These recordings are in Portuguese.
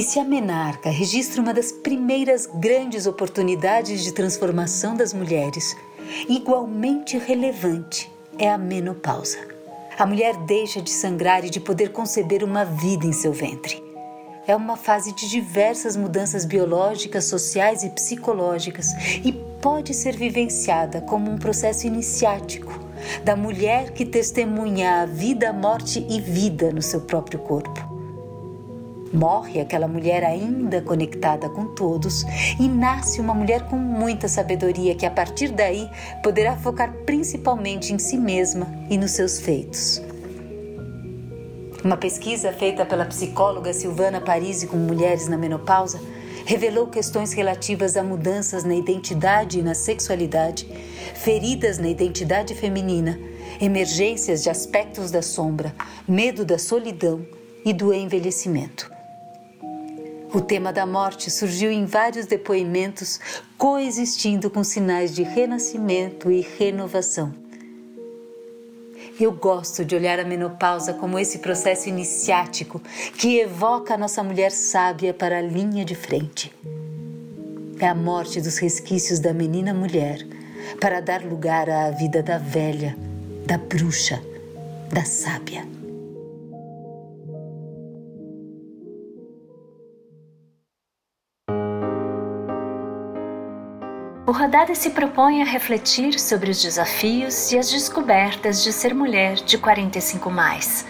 E se a menarca registra uma das primeiras grandes oportunidades de transformação das mulheres, igualmente relevante é a menopausa. A mulher deixa de sangrar e de poder conceber uma vida em seu ventre. É uma fase de diversas mudanças biológicas, sociais e psicológicas e pode ser vivenciada como um processo iniciático da mulher que testemunha a vida, morte e vida no seu próprio corpo. Morre aquela mulher ainda conectada com todos e nasce uma mulher com muita sabedoria que, a partir daí, poderá focar principalmente em si mesma e nos seus feitos. Uma pesquisa feita pela psicóloga Silvana Parisi com mulheres na menopausa revelou questões relativas a mudanças na identidade e na sexualidade, feridas na identidade feminina, emergências de aspectos da sombra, medo da solidão e do envelhecimento. O tema da morte surgiu em vários depoimentos, coexistindo com sinais de renascimento e renovação. Eu gosto de olhar a menopausa como esse processo iniciático que evoca a nossa mulher sábia para a linha de frente. É a morte dos resquícios da menina mulher para dar lugar à vida da velha, da bruxa, da sábia. O Rodada se propõe a refletir sobre os desafios e as descobertas de ser mulher de 45 mais.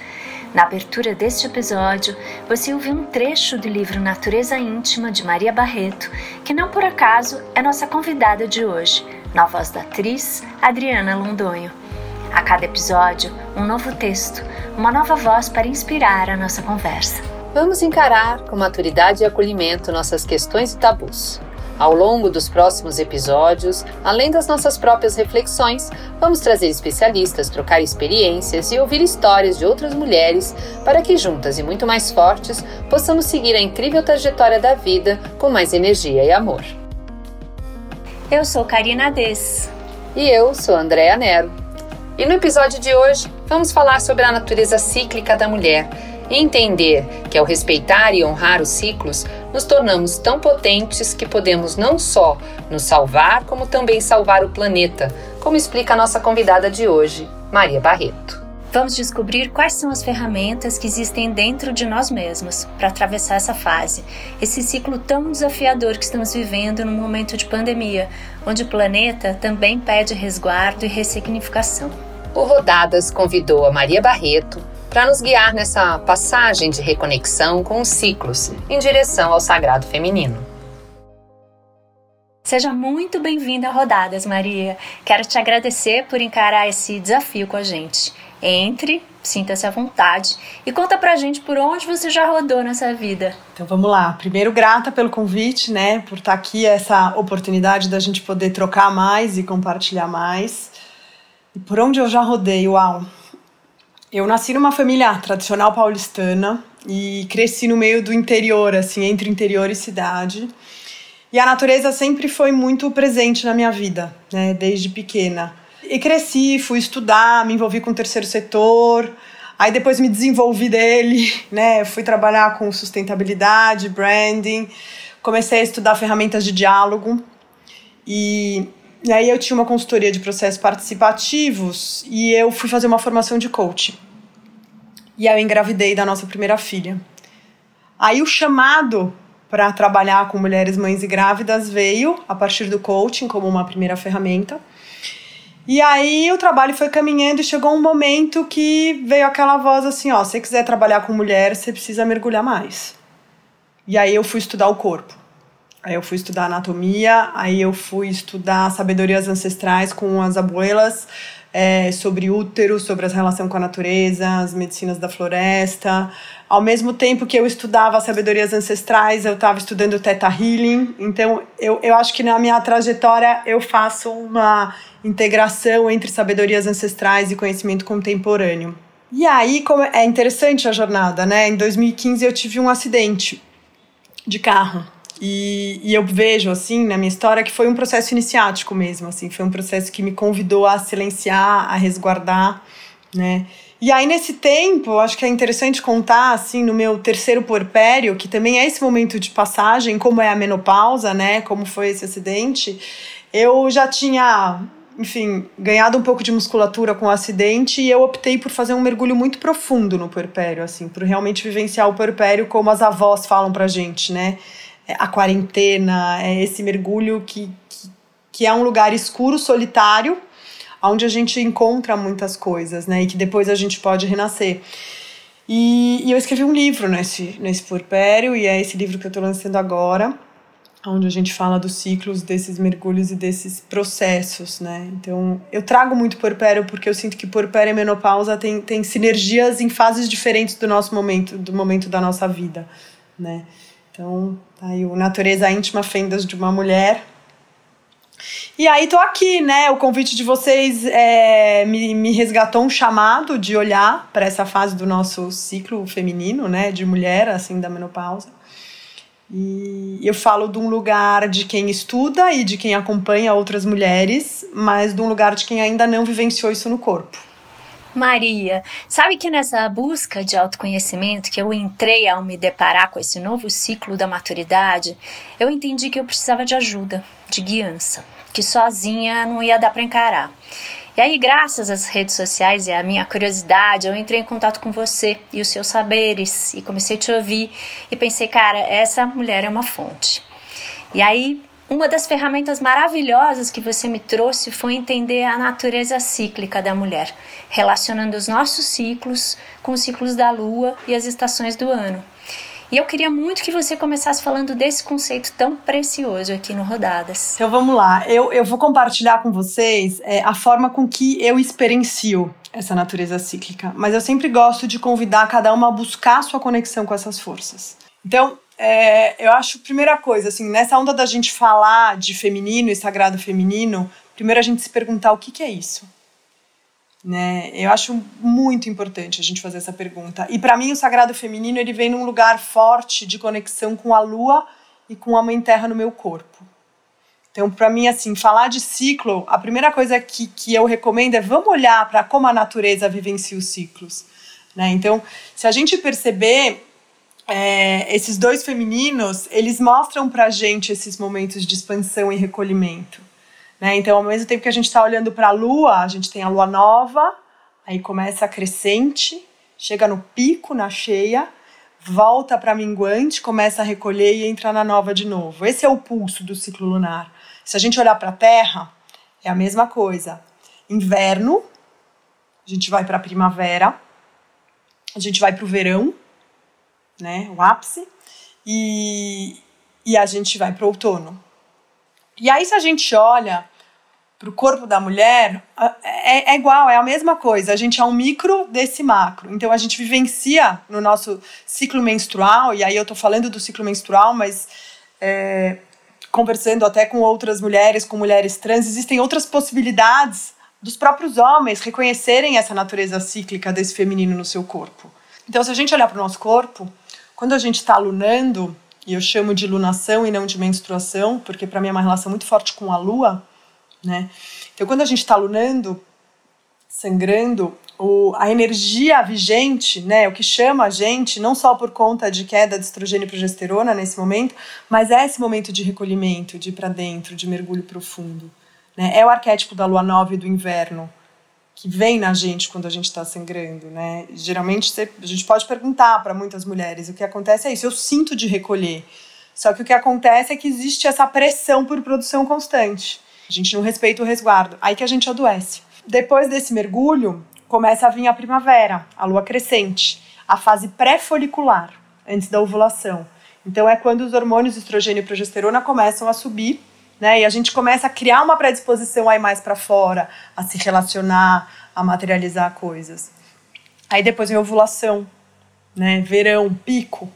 Na abertura deste episódio, você ouviu um trecho do livro Natureza Íntima de Maria Barreto, que não por acaso é nossa convidada de hoje, na voz da atriz Adriana Londonho. A cada episódio, um novo texto, uma nova voz para inspirar a nossa conversa. Vamos encarar com maturidade e acolhimento nossas questões e tabus. Ao longo dos próximos episódios, além das nossas próprias reflexões, vamos trazer especialistas, trocar experiências e ouvir histórias de outras mulheres para que juntas e muito mais fortes possamos seguir a incrível trajetória da vida com mais energia e amor. Eu sou Karina Dess. E eu sou Andréa Nero. E no episódio de hoje, vamos falar sobre a natureza cíclica da mulher e entender que ao respeitar e honrar os ciclos, nos tornamos tão potentes que podemos não só nos salvar, como também salvar o planeta, como explica a nossa convidada de hoje, Maria Barreto. Vamos descobrir quais são as ferramentas que existem dentro de nós mesmos para atravessar essa fase, esse ciclo tão desafiador que estamos vivendo no momento de pandemia, onde o planeta também pede resguardo e ressignificação. O Rodadas convidou a Maria Barreto para nos guiar nessa passagem de reconexão com os ciclos em direção ao sagrado feminino. Seja muito bem-vinda a Rodadas, Maria. Quero te agradecer por encarar esse desafio com a gente. Entre, sinta-se à vontade e conta pra gente por onde você já rodou nessa vida. Então vamos lá. Primeiro, grata pelo convite, né, por estar tá aqui, essa oportunidade da gente poder trocar mais e compartilhar mais. E por onde eu já rodei, uau! Eu nasci numa família tradicional paulistana e cresci no meio do interior, assim, entre interior e cidade. E a natureza sempre foi muito presente na minha vida, né, desde pequena. E cresci, fui estudar, me envolvi com o terceiro setor, aí depois me desenvolvi dele, né, fui trabalhar com sustentabilidade, branding, comecei a estudar ferramentas de diálogo e e aí eu tinha uma consultoria de processos participativos e eu fui fazer uma formação de coach. E aí eu engravidei da nossa primeira filha. Aí o chamado para trabalhar com mulheres mães e grávidas veio a partir do coaching como uma primeira ferramenta. E aí o trabalho foi caminhando e chegou um momento que veio aquela voz assim, ó, se você quiser trabalhar com mulher, você precisa mergulhar mais. E aí eu fui estudar o corpo. Aí eu fui estudar anatomia, aí eu fui estudar sabedorias ancestrais com as abuelas, é, sobre útero, sobre a relação com a natureza, as medicinas da floresta. Ao mesmo tempo que eu estudava as sabedorias ancestrais, eu estava estudando Theta Healing. Então, eu, eu acho que na minha trajetória eu faço uma integração entre sabedorias ancestrais e conhecimento contemporâneo. E aí, como é interessante a jornada, né? Em 2015 eu tive um acidente de carro. E, e, eu vejo, assim, na minha história, que foi um processo iniciático mesmo, assim, foi um processo que me convidou a silenciar, a resguardar, né? E aí, nesse tempo, acho que é interessante contar, assim, no meu terceiro porpério, que também é esse momento de passagem, como é a menopausa, né? Como foi esse acidente. Eu já tinha, enfim, ganhado um pouco de musculatura com o acidente e eu optei por fazer um mergulho muito profundo no porpério, assim, por realmente vivenciar o porpério como as avós falam pra gente, né? A quarentena, é esse mergulho que, que, que é um lugar escuro, solitário, onde a gente encontra muitas coisas, né? E que depois a gente pode renascer. E, e eu escrevi um livro nesse, nesse porpério, e é esse livro que eu estou lançando agora, onde a gente fala dos ciclos desses mergulhos e desses processos, né? Então, eu trago muito porpério porque eu sinto que porpério e menopausa tem, tem sinergias em fases diferentes do nosso momento, do momento da nossa vida, né? Então, tá aí o Natureza Íntima Fendas de uma Mulher, e aí tô aqui, né? O convite de vocês é, me, me resgatou um chamado de olhar para essa fase do nosso ciclo feminino, né? De mulher, assim, da menopausa. E eu falo de um lugar de quem estuda e de quem acompanha outras mulheres, mas de um lugar de quem ainda não vivenciou isso no corpo. Maria, sabe que nessa busca de autoconhecimento que eu entrei ao me deparar com esse novo ciclo da maturidade, eu entendi que eu precisava de ajuda, de guiança, que sozinha não ia dar para encarar. E aí, graças às redes sociais e à minha curiosidade, eu entrei em contato com você e os seus saberes e comecei a te ouvir e pensei, cara, essa mulher é uma fonte. E aí, uma das ferramentas maravilhosas que você me trouxe foi entender a natureza cíclica da mulher, relacionando os nossos ciclos com os ciclos da lua e as estações do ano. E eu queria muito que você começasse falando desse conceito tão precioso aqui no Rodadas. Então vamos lá, eu, eu vou compartilhar com vocês é, a forma com que eu experiencio essa natureza cíclica, mas eu sempre gosto de convidar cada uma a buscar a sua conexão com essas forças. Então, é, eu acho, primeira coisa, assim, nessa onda da gente falar de feminino e sagrado feminino, primeiro a gente se perguntar o que, que é isso. Né? Eu acho muito importante a gente fazer essa pergunta. E para mim o sagrado feminino ele vem num lugar forte de conexão com a lua e com a mãe terra no meu corpo. Então, para mim, assim, falar de ciclo, a primeira coisa que, que eu recomendo é vamos olhar para como a natureza vivencia os ciclos. Né? Então, se a gente perceber é, esses dois femininos, eles mostram pra gente esses momentos de expansão e recolhimento. Né? Então, ao mesmo tempo que a gente está olhando para a lua, a gente tem a lua nova, aí começa a crescente, chega no pico, na cheia, volta para minguante, começa a recolher e entra na nova de novo. Esse é o pulso do ciclo lunar. Se a gente olhar para a Terra, é a mesma coisa. Inverno, a gente vai para a primavera, a gente vai para o verão, né, o ápice, e, e a gente vai para o outono. E aí, se a gente olha para o corpo da mulher, é, é, igual, é a mesma coisa. A gente é um micro desse macro. Então, a gente vivencia no nosso ciclo menstrual, e aí eu estou falando do ciclo menstrual, mas é, conversando até com outras mulheres, com mulheres trans, existem outras possibilidades dos próprios homens reconhecerem essa natureza cíclica desse feminino no seu corpo. Então, se a gente olhar para o nosso corpo, quando a gente está lunando, e eu chamo de lunação e não de menstruação, porque para mim é uma relação muito forte com a lua, né? Então, quando a gente está lunando, sangrando, o, a energia vigente, né, o que chama a gente, não só por conta de queda de estrogênio e progesterona nesse momento, mas é esse momento de recolhimento, de ir para dentro, de mergulho profundo. Né? É o arquétipo da lua nova e do inverno que vem na gente quando a gente está sangrando, né? Geralmente você, a gente pode perguntar para muitas mulheres o que acontece é isso. Eu sinto de recolher, só que o que acontece é que existe essa pressão por produção constante. A gente não respeita o resguardo, aí que a gente adoece. Depois desse mergulho começa a vir a primavera, a lua crescente, a fase pré-folicular, antes da ovulação. Então é quando os hormônios estrogênio e progesterona começam a subir né? E a gente começa a criar uma predisposição aí mais para fora, a se relacionar, a materializar coisas. Aí depois vem ovulação, né? Verão, pico,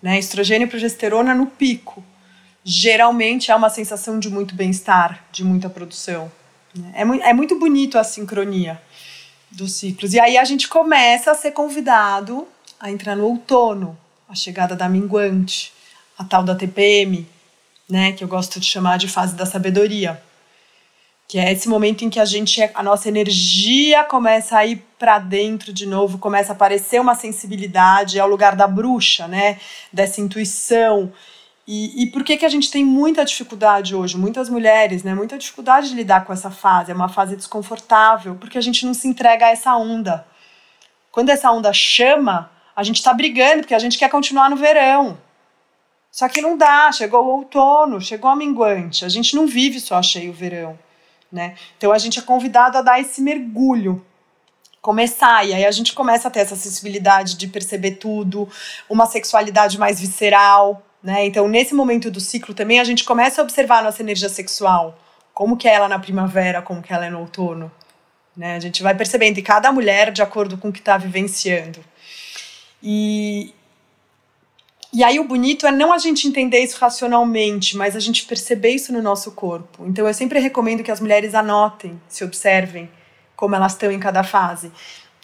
né? Estrogênio e progesterona no pico. Geralmente é uma sensação de muito bem-estar, de muita produção. Né? É, é muito bonito a sincronia dos ciclos. E aí a gente começa a ser convidado a entrar no outono, a chegada da minguante, a tal da TPM, né, que eu gosto de chamar de fase da sabedoria. que é esse momento em que a gente a nossa energia começa a ir para dentro de novo, começa a aparecer uma sensibilidade, é o lugar da bruxa, né? Dessa intuição. E, e por que, que a gente tem muita dificuldade hoje? Muitas mulheres, né? Muita dificuldade de lidar com essa fase. É uma fase desconfortável, porque a gente não se entrega a essa onda. Quando essa onda chama, a gente está brigando, porque a gente quer continuar no verão. Só que não dá, chegou o outono, chegou a minguante. A gente não vive só cheio o verão, né? Então a gente é convidado a dar esse mergulho, começar e aí a gente começa a ter essa sensibilidade de perceber tudo, uma sexualidade mais visceral, né? Então nesse momento do ciclo também a gente começa a observar a nossa energia sexual, como que é ela na primavera, como que ela é no outono, né? A gente vai percebendo e cada mulher de acordo com o que está vivenciando. E, e aí o bonito é não a gente entender isso racionalmente, mas a gente perceber isso no nosso corpo. Então eu sempre recomendo que as mulheres anotem, se observem como elas estão em cada fase.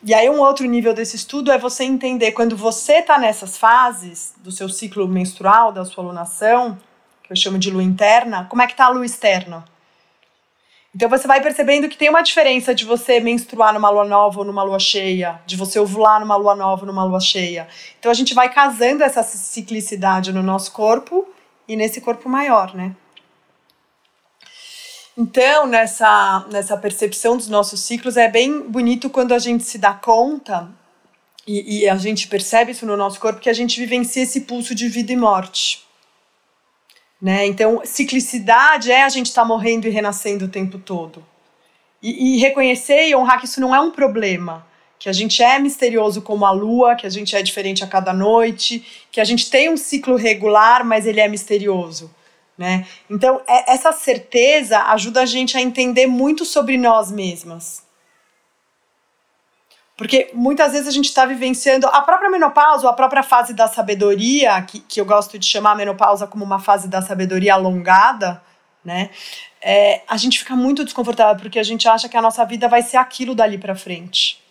E aí um outro nível desse estudo é você entender quando você está nessas fases do seu ciclo menstrual, da sua lunação, que eu chamo de lua interna, como é que está a lua externa? Então você vai percebendo que tem uma diferença de você menstruar numa lua nova ou numa lua cheia, de você ovular numa lua nova ou numa lua cheia. Então a gente vai casando essa ciclicidade no nosso corpo e nesse corpo maior, né? Então, nessa, nessa percepção dos nossos ciclos, é bem bonito quando a gente se dá conta e, e a gente percebe isso no nosso corpo, que a gente vivencia esse pulso de vida e morte. Né? Então, ciclicidade é a gente estar tá morrendo e renascendo o tempo todo. E, e, reconhecer e honrar que isso não é um problema. Que a gente é misterioso como a lua, que a gente é diferente a cada noite, que a gente tem um ciclo regular, mas ele é misterioso. Né? Então, é, essa certeza ajuda a gente a entender muito sobre nós mesmas. Porque muitas vezes a gente está vivenciando a própria menopausa, a própria fase da sabedoria, que, que eu gosto de chamar a menopausa como uma fase da sabedoria alongada, né? É, a gente fica muito desconfortável porque a gente acha que a nossa vida vai ser aquilo dali para frente.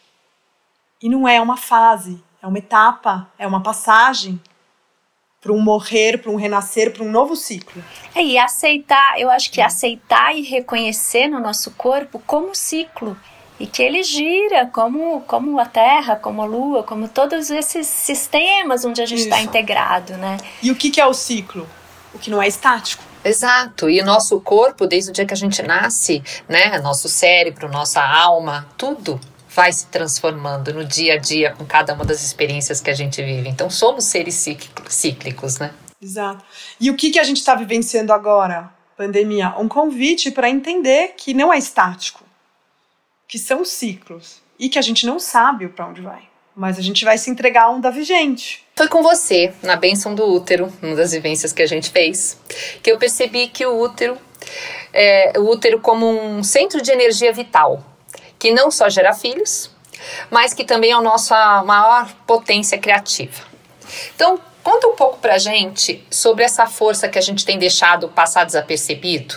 E não é uma fase, é uma etapa, é uma passagem para um morrer, para um renascer, para um novo ciclo. É, e aceitar, eu acho que aceitar e reconhecer no nosso corpo como ciclo e que ele gira como, como a Terra, como a Lua, como todos esses sistemas onde a gente está integrado, né? E o que, que é o ciclo? O que não é estático. Exato, e o nosso corpo, desde o dia que a gente nasce, né, nosso cérebro, nossa alma, tudo vai se transformando no dia a dia com cada uma das experiências que a gente vive. Então somos seres cíclicos, né? Exato. E o que, que a gente está vivenciando agora? Pandemia. Um convite para entender que não é estático que são ciclos e que a gente não sabe para onde vai. Mas a gente vai se entregar a onda vigente. Foi com você, na benção do útero, uma das vivências que a gente fez, que eu percebi que o útero é o útero como um centro de energia vital, que não só gera filhos, mas que também é a nossa maior potência criativa. Então, Conta um pouco pra gente sobre essa força que a gente tem deixado passar desapercebido.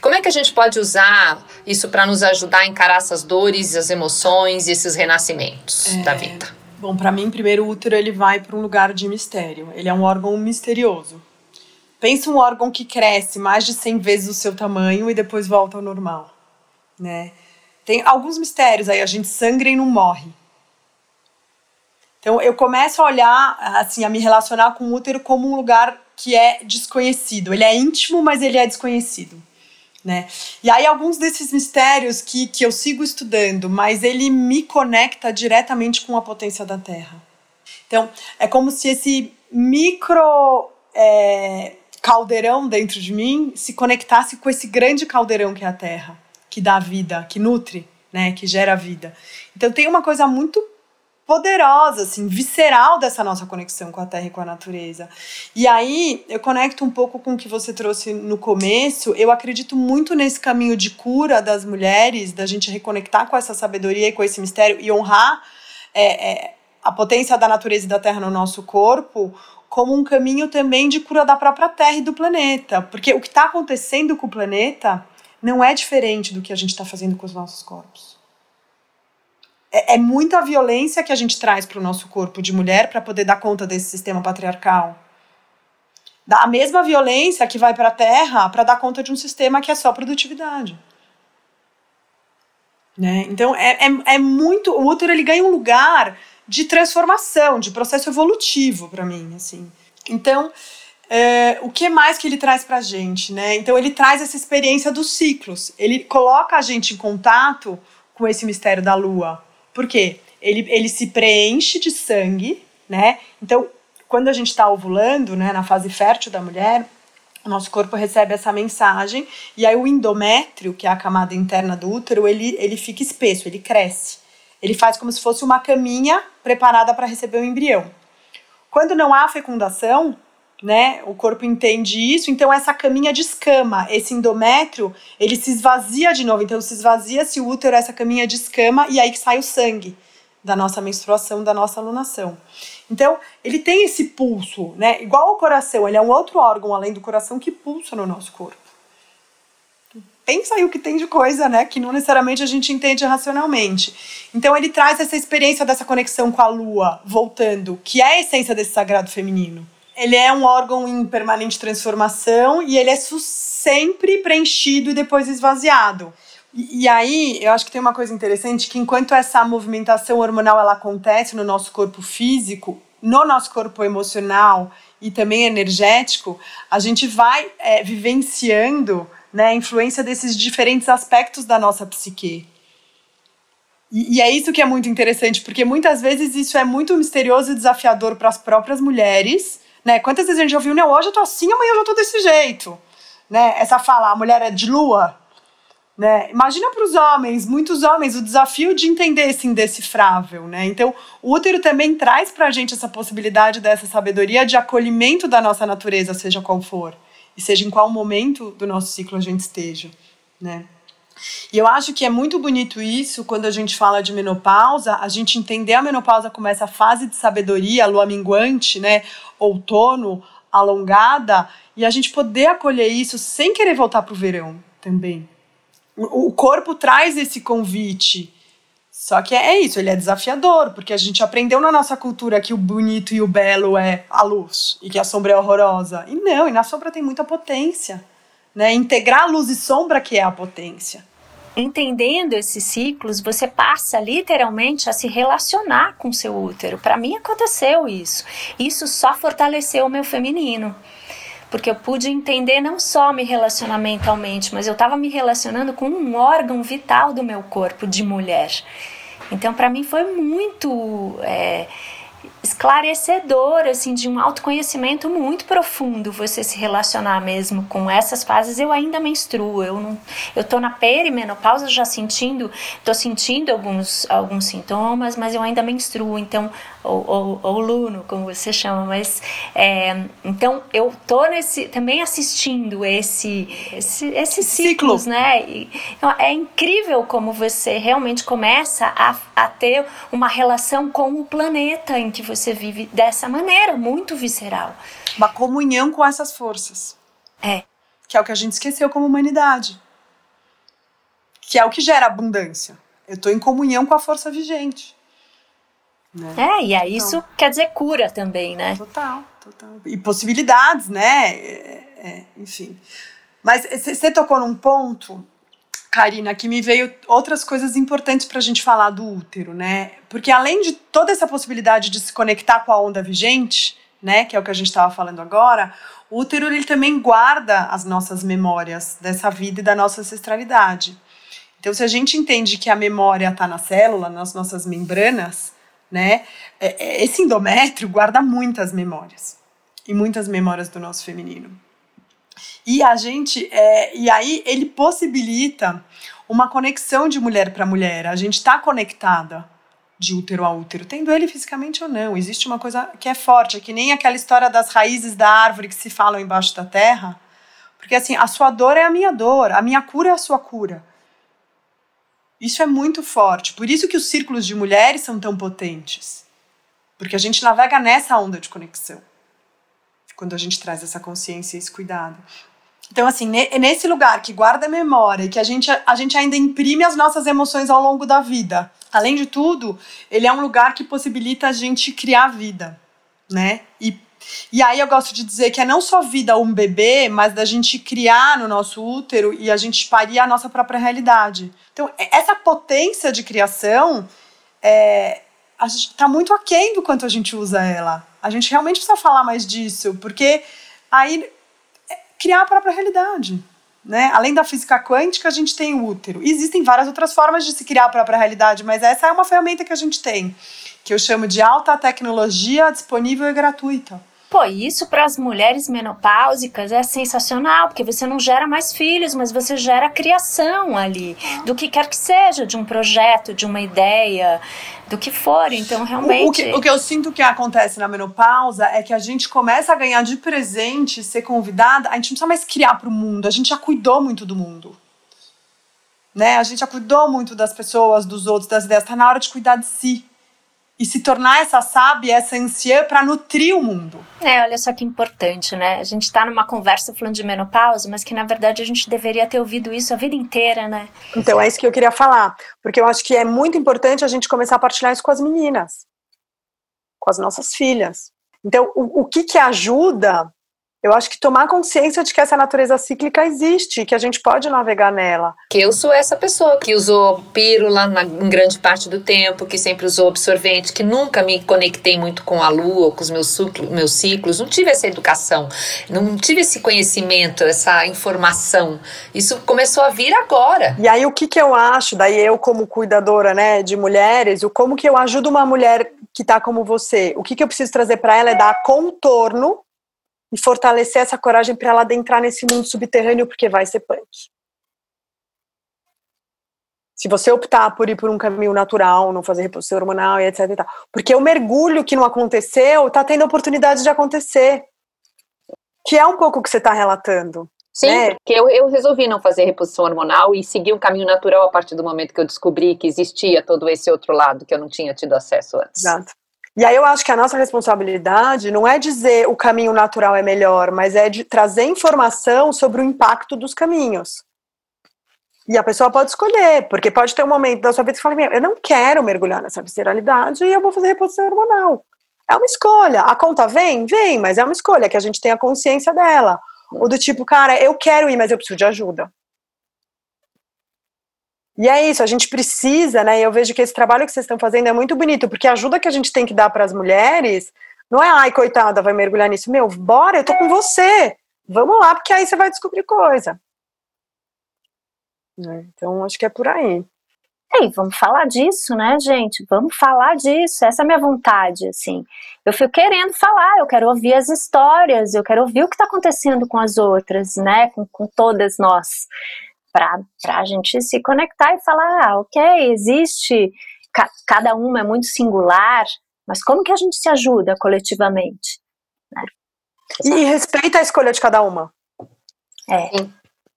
Como é que a gente pode usar isso para nos ajudar a encarar essas dores, as emoções e esses renascimentos é, da vida? Bom, para mim, primeiro o útero ele vai para um lugar de mistério. Ele é um órgão misterioso. Pensa um órgão que cresce mais de 100 vezes o seu tamanho e depois volta ao normal, né? Tem alguns mistérios aí, a gente sangra e não morre. Então eu começo a olhar, assim, a me relacionar com o útero como um lugar que é desconhecido. Ele é íntimo, mas ele é desconhecido. Né? E aí alguns desses mistérios que, que eu sigo estudando, mas ele me conecta diretamente com a potência da Terra. Então é como se esse micro é, caldeirão dentro de mim se conectasse com esse grande caldeirão que é a Terra, que dá vida, que nutre, né, que gera vida. Então tem uma coisa muito poderosa, assim, visceral dessa nossa conexão com a Terra e com a natureza. E aí, eu conecto um pouco com o que você trouxe no começo. Eu acredito muito nesse caminho de cura das mulheres, da gente reconectar com essa sabedoria e com esse mistério e honrar é, é, a potência da natureza e da Terra no nosso corpo como um caminho também de cura da própria Terra e do planeta. Porque o que está acontecendo com o planeta não é diferente do que a gente está fazendo com os nossos corpos é, é muita violência que a gente traz para o nosso corpo de mulher para poder dar conta desse sistema patriarcal. A mesma violência que vai para a terra para dar conta de um sistema que é só produtividade. Né? Então é, é, é muito. O útero ele ganha um lugar de transformação, de processo evolutivo para mim, assim. Então, é, o que mais que ele traz para a gente, né? Então ele traz essa experiência dos ciclos. Ele coloca a gente em contato com esse mistério da lua. Por quê? Ele, ele se preenche de sangue, né? Então, quando a gente está ovulando, né, na fase fértil da mulher, o nosso corpo recebe essa mensagem e aí o endométrio, que é a camada interna do útero, ele, ele fica espesso, ele cresce. Ele faz como se fosse uma caminha preparada para receber o embrião. Quando não há fecundação, né, o corpo entende isso, então essa caminha descama, esse endométrio, ele se esvazia de novo, então se esvazia se o útero, essa caminha descama e aí que sai o sangue da nossa menstruação, da nossa alunação. Então, ele tem esse pulso, né? Igual o coração, ele é um outro órgão além do coração que pulsa no nosso corpo. Pensa aí o que tem de coisa, né? Que não necessariamente a gente entende racionalmente. Então, ele traz essa experiência dessa conexão com a lua, voltando, que é a essência desse sagrado feminino. Ele é um órgão em permanente transformação e ele é sempre preenchido e depois esvaziado. E, e, aí, eu acho que tem uma coisa interessante, que enquanto essa movimentação hormonal ela acontece no nosso corpo físico, no nosso corpo emocional e também energético, a gente vai é, vivenciando né, a influência desses diferentes aspectos da nossa psique. E, e é isso que é muito interessante, porque muitas vezes isso é muito misterioso e desafiador para as próprias mulheres. Né? Quantas vezes a gente ouviu, não, hoje eu tô assim, amanhã eu já tô desse jeito. Né? Essa fala, a mulher é de lua, né? Imagina para os homens, muitos homens, o desafio de entender esse indecifrável. Né? Então, o útero também traz para a gente essa possibilidade dessa sabedoria de acolhimento da nossa natureza, seja qual for, e seja em qual momento do nosso ciclo a gente esteja. Né? E eu acho que é muito bonito isso quando a gente fala de menopausa, a gente entender a menopausa como essa fase de sabedoria, lua minguante, né? outono, alongada, e a gente poder acolher isso sem querer voltar para o verão também o corpo traz esse convite. Só que é isso, ele é desafiador, porque a gente aprendeu na nossa cultura que o bonito e o belo é a luz e que a sombra é horrorosa. E não, e na sombra tem muita potência. Né? Integrar luz e sombra que é a potência. Entendendo esses ciclos, você passa literalmente a se relacionar com seu útero. Para mim aconteceu isso. Isso só fortaleceu o meu feminino porque eu pude entender não só me relacionar mentalmente, mas eu estava me relacionando com um órgão vital do meu corpo de mulher. Então, para mim foi muito é, esclarecedor, assim, de um autoconhecimento muito profundo você se relacionar mesmo com essas fases. Eu ainda menstruo, eu não, eu tô na perimenopausa já sentindo, tô sentindo alguns, alguns sintomas, mas eu ainda menstruo, então, ou, ou, ou luno, como você chama, mas, é, então, eu tô nesse, também assistindo esse, esse esses ciclos, Ciclo. né? E, então, é incrível como você realmente começa a, a ter uma relação com o planeta em que você você vive dessa maneira, muito visceral. Uma comunhão com essas forças. É. Que é o que a gente esqueceu como humanidade. Que é o que gera abundância. Eu estou em comunhão com a força vigente. Né? É, e aí então, isso quer dizer cura também, né? Total, total. E possibilidades, né? É, é, enfim. Mas você tocou num ponto Karina, que me veio outras coisas importantes para a gente falar do útero, né? Porque além de toda essa possibilidade de se conectar com a onda vigente, né, que é o que a gente estava falando agora, o útero ele também guarda as nossas memórias dessa vida e da nossa ancestralidade. Então, se a gente entende que a memória está na célula, nas nossas membranas, né, é, é, esse endométrio guarda muitas memórias e muitas memórias do nosso feminino. E a gente, é, e aí ele possibilita uma conexão de mulher para mulher. A gente está conectada de útero a útero, tendo ele fisicamente ou não. Existe uma coisa que é forte, é que nem aquela história das raízes da árvore que se falam embaixo da terra. Porque assim, a sua dor é a minha dor, a minha cura é a sua cura. Isso é muito forte. Por isso que os círculos de mulheres são tão potentes. Porque a gente navega nessa onda de conexão. Quando a gente traz essa consciência e esse cuidado. Então, assim, nesse lugar que guarda a memória que a gente, a gente ainda imprime as nossas emoções ao longo da vida. Além de tudo, ele é um lugar que possibilita a gente criar vida, né? E, E aí eu gosto de dizer que é não só vida um bebê, mas da gente criar no nosso útero e a gente parir a nossa própria realidade. Então, essa potência de criação é, a gente está muito aquém do quanto a gente usa ela. A gente realmente precisa falar mais disso, porque aí é criar a própria realidade. Né? Além da física quântica, a gente tem o útero. existem várias outras formas de se criar a própria realidade, mas essa é uma ferramenta que a gente tem, que eu chamo de alta tecnologia disponível e gratuita. Pô, isso para as mulheres menopáusicas é sensacional, porque você não gera mais filhos, mas você gera criação ali, do que quer que seja, de um projeto, de uma ideia, do que for. Então, realmente. O, o, que, o que eu sinto que acontece na menopausa é que a gente começa a ganhar de presente, ser convidada, a gente não precisa mais criar para o mundo, a gente já cuidou muito do mundo. Né? A gente já cuidou muito das pessoas, dos outros, das ideias. Está na hora de cuidar de si e se tornar essa sábia, essa anciã para nutrir o mundo. É, olha só que importante, né? A gente está numa conversa falando de menopausa, mas que na verdade a gente deveria ter ouvido isso a vida inteira, né? Então é isso que eu queria falar, porque eu acho que é muito importante a gente começar a partilhar isso com as meninas, com as nossas filhas. Então, o, o que que ajuda eu acho que tomar consciência de que essa natureza cíclica existe, que a gente pode navegar nela. Que eu sou essa pessoa que usou pílula na, em grande parte do tempo, que sempre usou absorvente, que nunca me conectei muito com a lua, com os meus, meus ciclos, não tive essa educação, não tive esse conhecimento, essa informação. Isso começou a vir agora. E aí o que que eu acho, daí eu como cuidadora, né, de mulheres, o como que eu ajudo uma mulher que está como você? O que que eu preciso trazer para ela é dar contorno e fortalecer essa coragem para ela adentrar nesse mundo subterrâneo, porque vai ser punk. Se você optar por ir por um caminho natural, não fazer reposição hormonal e etc e tal. Porque o mergulho que não aconteceu, tá tendo oportunidade de acontecer. Que é um pouco o que você está relatando. Sim, né? porque eu, eu resolvi não fazer reposição hormonal e seguir um caminho natural a partir do momento que eu descobri que existia todo esse outro lado que eu não tinha tido acesso antes. Exato. E aí eu acho que a nossa responsabilidade não é dizer o caminho natural é melhor, mas é de trazer informação sobre o impacto dos caminhos. E a pessoa pode escolher, porque pode ter um momento da sua vida que fala, eu não quero mergulhar nessa visceralidade e eu vou fazer reposição hormonal. É uma escolha. A conta vem? Vem, mas é uma escolha que a gente tenha consciência dela. Ou do tipo, cara, eu quero ir, mas eu preciso de ajuda. E é isso, a gente precisa, né? Eu vejo que esse trabalho que vocês estão fazendo é muito bonito, porque a ajuda que a gente tem que dar para as mulheres não é, ai, coitada, vai mergulhar nisso. Meu, bora, eu tô com você. Vamos lá, porque aí você vai descobrir coisa. Né? Então, acho que é por aí. Ei, vamos falar disso, né, gente? Vamos falar disso. Essa é a minha vontade, assim. Eu fico querendo falar, eu quero ouvir as histórias, eu quero ouvir o que está acontecendo com as outras, né? Com, com todas nós para a gente se conectar e falar, ah, ok, existe, ca cada uma é muito singular, mas como que a gente se ajuda coletivamente? Né? E respeita a escolha de cada uma. É.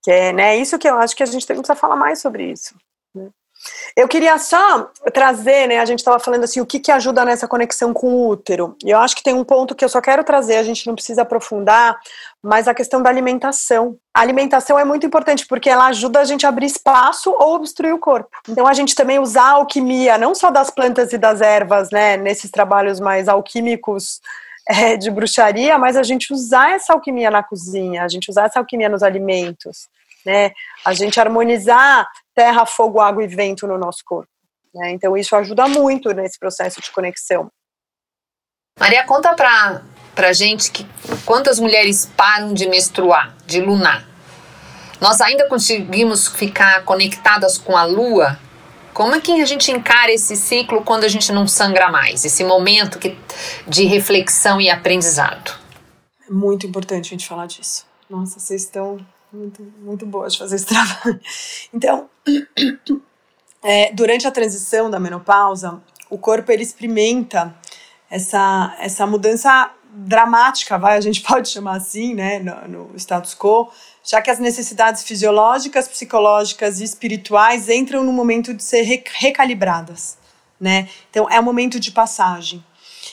Que é né, isso que eu acho que a gente precisa falar mais sobre isso. Eu queria só trazer, né? A gente estava falando assim, o que, que ajuda nessa conexão com o útero. E eu acho que tem um ponto que eu só quero trazer, a gente não precisa aprofundar, mas a questão da alimentação. A alimentação é muito importante porque ela ajuda a gente a abrir espaço ou obstruir o corpo. Então a gente também usar a alquimia, não só das plantas e das ervas, né? Nesses trabalhos mais alquímicos. É, de bruxaria, mas a gente usar essa alquimia na cozinha, a gente usar essa alquimia nos alimentos, né? A gente harmonizar terra, fogo, água e vento no nosso corpo. Né? Então isso ajuda muito nesse processo de conexão. Maria, conta pra, pra gente que quantas mulheres param de menstruar, de lunar. Nós ainda conseguimos ficar conectadas com a lua? Como é que a gente encara esse ciclo quando a gente não sangra mais? Esse momento que, de reflexão e aprendizado? É muito importante a gente falar disso. Nossa, vocês estão muito, muito boas de fazer esse trabalho. Então, é, durante a transição da menopausa, o corpo ele experimenta essa, essa mudança dramática, vai, a gente pode chamar assim, né, no, no status quo, já que as necessidades fisiológicas, psicológicas e espirituais entram no momento de ser recalibradas, né? Então é um momento de passagem.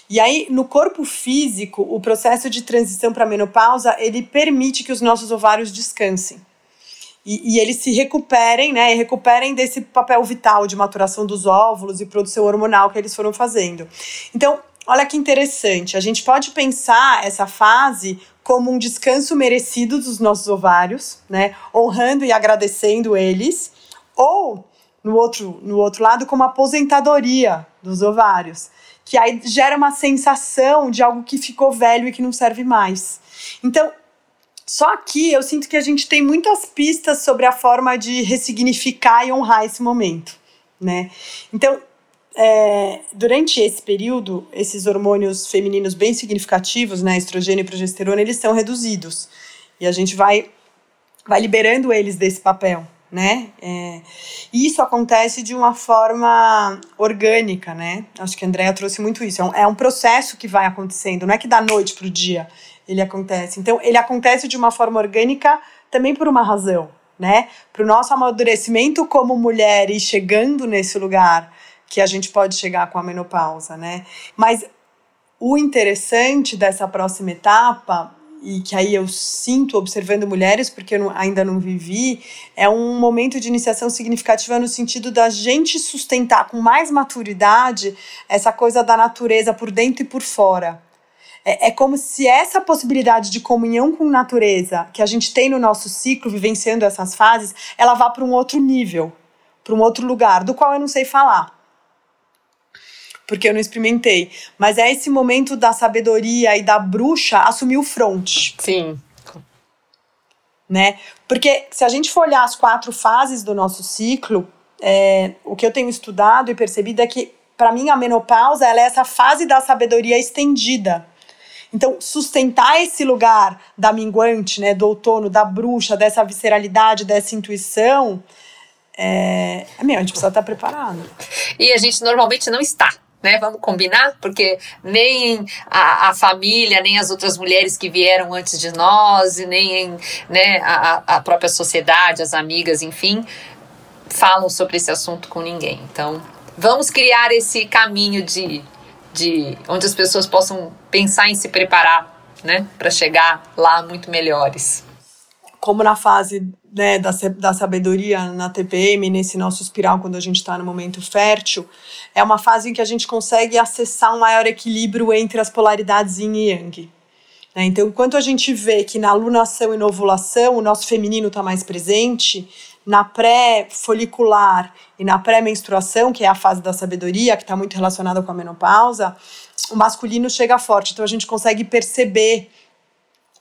E aí, no corpo físico, o processo de transição para a menopausa, ele permite que os nossos ovários descansem. E, e, eles se recuperem, né? E recuperem desse papel vital de maturação dos óvulos e produção hormonal que eles foram fazendo. Então, olha que interessante, a gente pode pensar essa fase como um descanso merecido dos nossos ovários, né? Honrando e agradecendo eles, ou no outro, no outro lado, como aposentadoria dos ovários, que aí gera uma sensação de algo que ficou velho e que não serve mais. Então, só aqui eu sinto que a gente tem muitas pistas sobre a forma de ressignificar e honrar esse momento, né? Então, é, durante esse período, esses hormônios femininos bem significativos, né, estrogênio e progesterona, eles são reduzidos. E a gente vai, vai liberando eles desse papel, né? É, isso acontece de uma forma orgânica, né? Acho que a Andrea trouxe muito isso. É um, é um processo que vai acontecendo, não é que da noite para o dia ele acontece. Então, ele acontece de uma forma orgânica também por uma razão, né? Para o nosso amadurecimento como mulher e chegando nesse lugar que a gente pode chegar com a menopausa, né? Mas o interessante dessa próxima etapa e que aí eu sinto observando mulheres, porque eu não, ainda não vivi, é um momento de iniciação significativa no sentido da gente sustentar com mais maturidade essa coisa da natureza por dentro e por fora. É, é como se essa possibilidade de comunhão com natureza que a gente tem no nosso ciclo, vivenciando essas fases, ela vá para um outro nível, para um outro lugar, do qual eu não sei falar porque eu não experimentei. Mas é esse momento da sabedoria e da bruxa assumir o front. Sim. Né? Porque se a gente for olhar as quatro fases do nosso ciclo, é, o que eu tenho estudado e percebido é que, para mim, a menopausa é essa fase da sabedoria estendida. Então, sustentar esse lugar da minguante, né, do outono, da bruxa, dessa visceralidade, dessa intuição, é, meu, a gente precisa estar preparado. E a gente normalmente não está né? Vamos combinar? Porque nem a, a, família, nem as outras mulheres que vieram antes de nós, e nem né, a, a própria sociedade, as amigas, enfim, falam sobre esse assunto com ninguém. Então, vamos criar esse caminho de, de onde as pessoas possam pensar em se preparar, né, para chegar lá muito melhores. Como na fase né, da, da sabedoria na TPM, nesse nosso espiral, quando a gente está no momento fértil, é uma fase em que a gente consegue acessar um maior equilíbrio entre as polaridades yin e yang. Né? Então, enquanto a gente vê que na alunação e na ovulação o nosso feminino está mais presente, na pré-folicular e na pré-menstruação, que é a fase da sabedoria, que está muito relacionada com a menopausa, o masculino chega forte. Então, a gente consegue perceber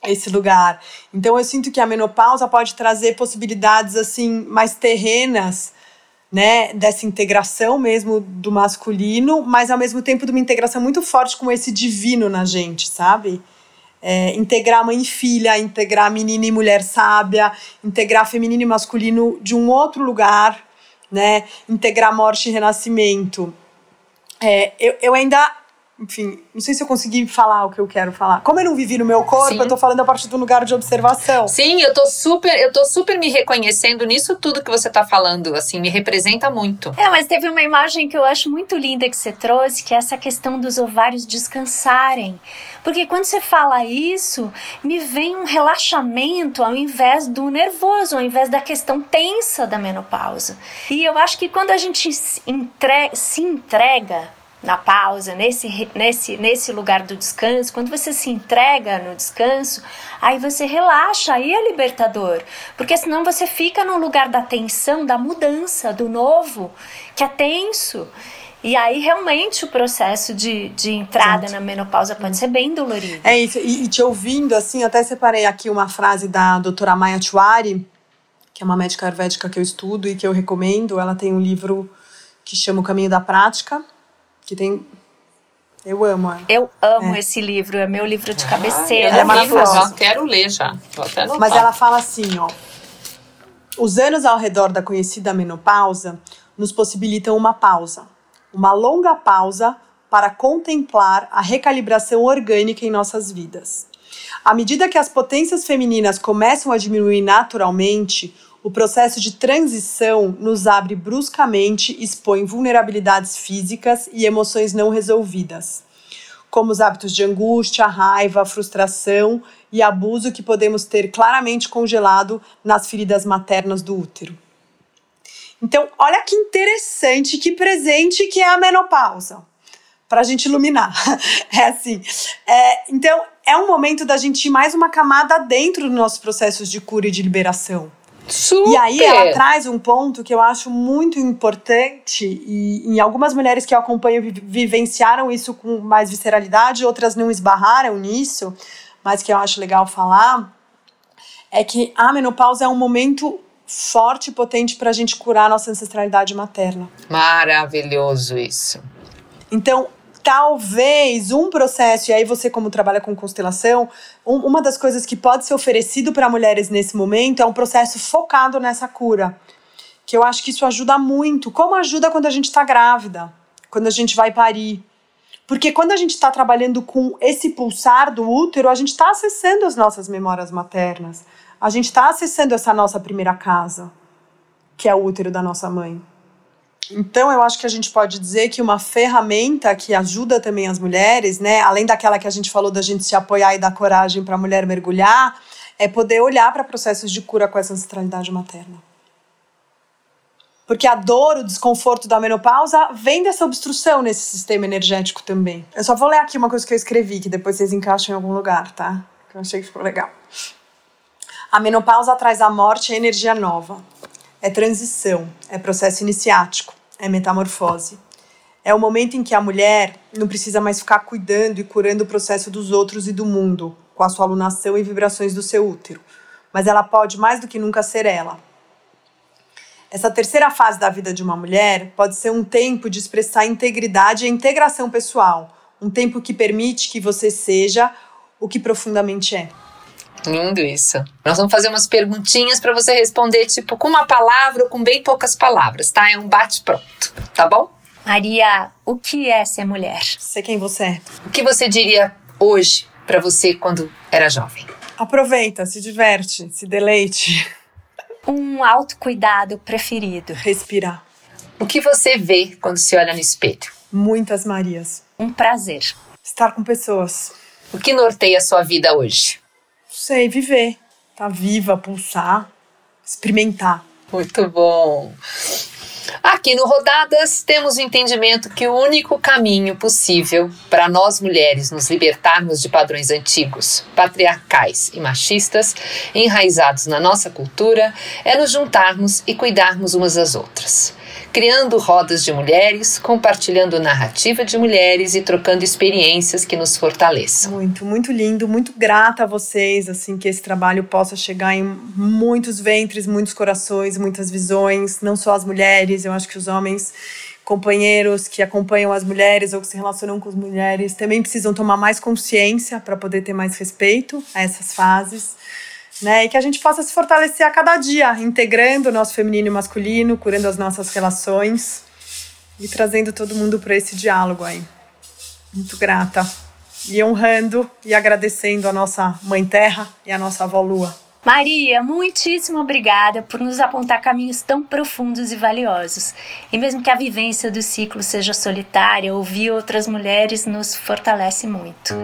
esse lugar. Então eu sinto que a menopausa pode trazer possibilidades assim mais terrenas, né, dessa integração mesmo do masculino, mas ao mesmo tempo de uma integração muito forte com esse divino na gente, sabe? É, integrar mãe e filha, integrar menina e mulher sábia, integrar feminino e masculino de um outro lugar, né? Integrar morte e renascimento. É, eu, eu ainda enfim, não sei se eu consegui falar o que eu quero falar. Como eu não vivi no meu corpo, Sim. eu tô falando a partir do lugar de observação. Sim, eu tô super, eu tô super me reconhecendo nisso tudo que você tá falando, assim, me representa muito. É, mas teve uma imagem que eu acho muito linda que você trouxe, que é essa questão dos ovários descansarem. Porque quando você fala isso, me vem um relaxamento ao invés do nervoso, ao invés da questão tensa da menopausa. E eu acho que quando a gente entre se entrega na pausa, nesse, nesse, nesse lugar do descanso, quando você se entrega no descanso, aí você relaxa, aí é libertador. Porque senão você fica no lugar da tensão, da mudança, do novo, que é tenso. E aí, realmente, o processo de, de entrada Exato. na menopausa pode ser bem dolorido. É isso. E, e, te ouvindo, assim, até separei aqui uma frase da doutora Maya Tiwari, que é uma médica ayurvédica que eu estudo e que eu recomendo. Ela tem um livro que chama O Caminho da Prática que tem eu amo. Eu amo é. esse livro, é meu livro de ah, cabeceira. é maravilhoso. Já quero ler já. Mas ela fala assim, ó. Os anos ao redor da conhecida menopausa nos possibilitam uma pausa, uma longa pausa para contemplar a recalibração orgânica em nossas vidas. À medida que as potências femininas começam a diminuir naturalmente, o processo de transição nos abre bruscamente expõe vulnerabilidades físicas e emoções não resolvidas, como os hábitos de angústia, raiva, frustração e abuso que podemos ter claramente congelado nas feridas maternas do útero. Então, olha que interessante, que presente que é a menopausa para a gente iluminar. É assim. É, então, é um momento da gente ir mais uma camada dentro dos nossos processos de cura e de liberação. Super. E aí ela traz um ponto que eu acho muito importante e em algumas mulheres que eu acompanho vivenciaram isso com mais visceralidade, outras não esbarraram nisso, mas que eu acho legal falar, é que a menopausa é um momento forte e potente para a gente curar a nossa ancestralidade materna. Maravilhoso isso. Então, talvez um processo, e aí você, como trabalha com constelação, um, uma das coisas que pode ser oferecido para mulheres nesse momento é um processo focado nessa cura. Que eu acho que isso ajuda muito. Como ajuda quando a gente está grávida, quando a gente vai parir. Porque quando a gente está trabalhando com esse pulsar do útero, a gente está acessando as nossas memórias maternas. A gente está acessando essa nossa primeira casa, que é o útero da nossa mãe. Então, eu acho que a gente pode dizer que uma ferramenta que ajuda também as mulheres, né, além daquela que a gente falou da gente se apoiar e dar coragem para a mulher mergulhar, é poder olhar para processos de cura com essa ancestralidade materna. Porque a dor, o desconforto da menopausa vem dessa obstrução nesse sistema energético também. Eu só vou ler aqui uma coisa que eu escrevi, que depois vocês encaixam em algum lugar, tá? Que eu achei que ficou legal. A menopausa traz a morte e a energia nova. É transição, é processo iniciático, é metamorfose. É o momento em que a mulher não precisa mais ficar cuidando e curando o processo dos outros e do mundo, com a sua alunação e vibrações do seu útero. Mas ela pode mais do que nunca ser ela. Essa terceira fase da vida de uma mulher pode ser um tempo de expressar integridade e integração pessoal, um tempo que permite que você seja o que profundamente é. Lindo isso. Nós vamos fazer umas perguntinhas para você responder, tipo, com uma palavra ou com bem poucas palavras, tá? É um bate-pronto, tá bom? Maria, o que é ser mulher? Sei quem você é. O que você diria hoje para você quando era jovem? Aproveita, se diverte, se deleite. Um autocuidado preferido. Respirar. O que você vê quando se olha no espelho? Muitas Marias. Um prazer. Estar com pessoas. O que norteia a sua vida hoje? Sei, viver. Tá viva, pulsar, experimentar. Muito bom. Aqui no Rodadas temos o entendimento que o único caminho possível para nós mulheres nos libertarmos de padrões antigos, patriarcais e machistas enraizados na nossa cultura é nos juntarmos e cuidarmos umas das outras criando rodas de mulheres, compartilhando narrativa de mulheres e trocando experiências que nos fortaleçam. Muito, muito lindo, muito grata a vocês, assim, que esse trabalho possa chegar em muitos ventres, muitos corações, muitas visões, não só as mulheres, eu acho que os homens companheiros que acompanham as mulheres ou que se relacionam com as mulheres também precisam tomar mais consciência para poder ter mais respeito a essas fases né? E que a gente possa se fortalecer a cada dia, integrando o nosso feminino e masculino, curando as nossas relações e trazendo todo mundo para esse diálogo aí. Muito grata. E honrando e agradecendo a nossa Mãe Terra e a nossa avó Lua. Maria, muitíssimo obrigada por nos apontar caminhos tão profundos e valiosos. E mesmo que a vivência do ciclo seja solitária, ouvir outras mulheres nos fortalece muito.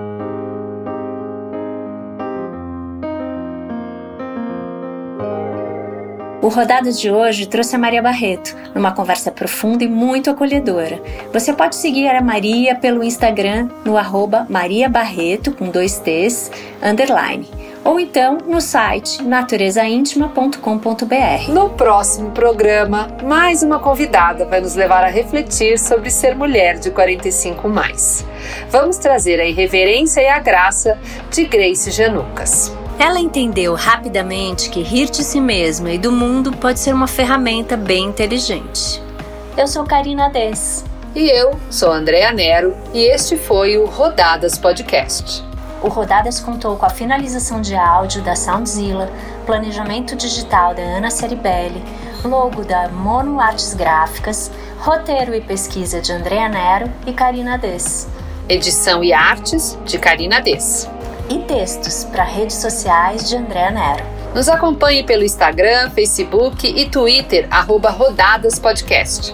O Rodadas de hoje trouxe a Maria Barreto, numa conversa profunda e muito acolhedora. Você pode seguir a Maria pelo Instagram no arroba Maria Barreto, com dois T's, underline. Ou então no site naturezaintima.com.br. No próximo programa, mais uma convidada vai nos levar a refletir sobre ser mulher de 45 mais. Vamos trazer a irreverência e a graça de Grace Janucas. Ela entendeu rapidamente que rir de si mesma e do mundo pode ser uma ferramenta bem inteligente. Eu sou Karina Dess. E eu sou Andréa Nero e este foi o Rodadas Podcast. O Rodadas contou com a finalização de áudio da Soundzilla, planejamento digital da Ana Ceribelli, logo da Mono Artes Gráficas, roteiro e pesquisa de Andréa Nero e Karina Dess. Edição e artes de Karina Dess e textos para redes sociais de Andréa Nero. Nos acompanhe pelo Instagram, Facebook e Twitter, arroba Rodadas Podcast.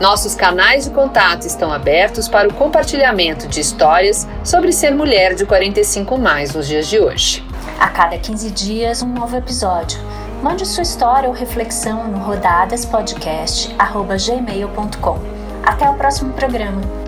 Nossos canais de contato estão abertos para o compartilhamento de histórias sobre ser mulher de 45 mais nos dias de hoje. A cada 15 dias, um novo episódio. Mande sua história ou reflexão no rodadaspodcast.gmail.com. Até o próximo programa.